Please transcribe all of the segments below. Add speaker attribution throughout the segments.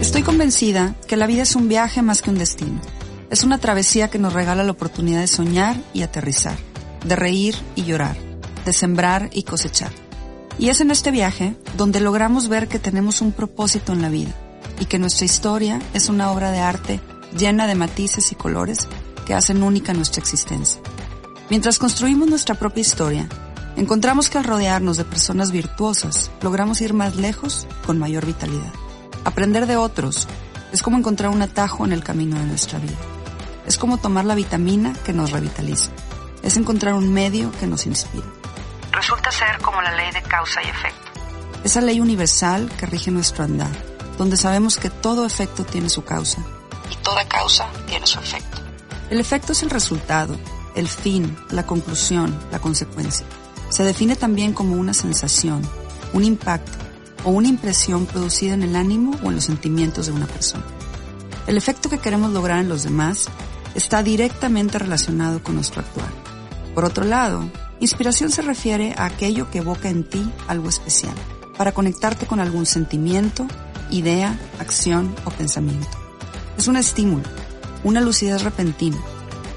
Speaker 1: Estoy convencida que la vida es un viaje más que un destino. Es una travesía que nos regala la oportunidad de soñar y aterrizar, de reír y llorar, de sembrar y cosechar. Y es en este viaje donde logramos ver que tenemos un propósito en la vida y que nuestra historia es una obra de arte llena de matices y colores que hacen única nuestra existencia. Mientras construimos nuestra propia historia, encontramos que al rodearnos de personas virtuosas, logramos ir más lejos con mayor vitalidad. Aprender de otros es como encontrar un atajo en el camino de nuestra vida. Es como tomar la vitamina que nos revitaliza. Es encontrar un medio que nos inspira. Resulta ser como la ley de causa y efecto. Esa ley universal que rige nuestro andar, donde sabemos que todo efecto tiene su causa y toda causa tiene su efecto. El efecto es el resultado, el fin, la conclusión, la consecuencia. Se define también como una sensación, un impacto, o una impresión producida en el ánimo o en los sentimientos de una persona. El efecto que queremos lograr en los demás está directamente relacionado con nuestro actuar. Por otro lado, inspiración se refiere a aquello que evoca en ti algo especial, para conectarte con algún sentimiento, idea, acción o pensamiento. Es un estímulo, una lucidez repentina,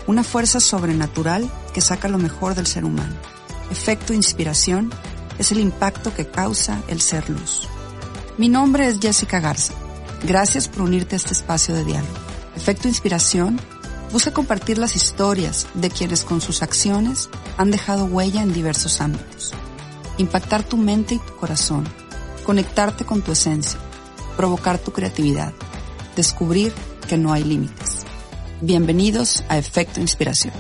Speaker 1: una fuerza sobrenatural que saca lo mejor del ser humano. Efecto inspiración es el impacto que causa el ser luz. Mi nombre es Jessica Garza. Gracias por unirte a este espacio de diálogo. Efecto Inspiración busca compartir las historias de quienes con sus acciones han dejado huella en diversos ámbitos. Impactar tu mente y tu corazón, conectarte con tu esencia, provocar tu creatividad, descubrir que no hay límites. Bienvenidos a Efecto Inspiración.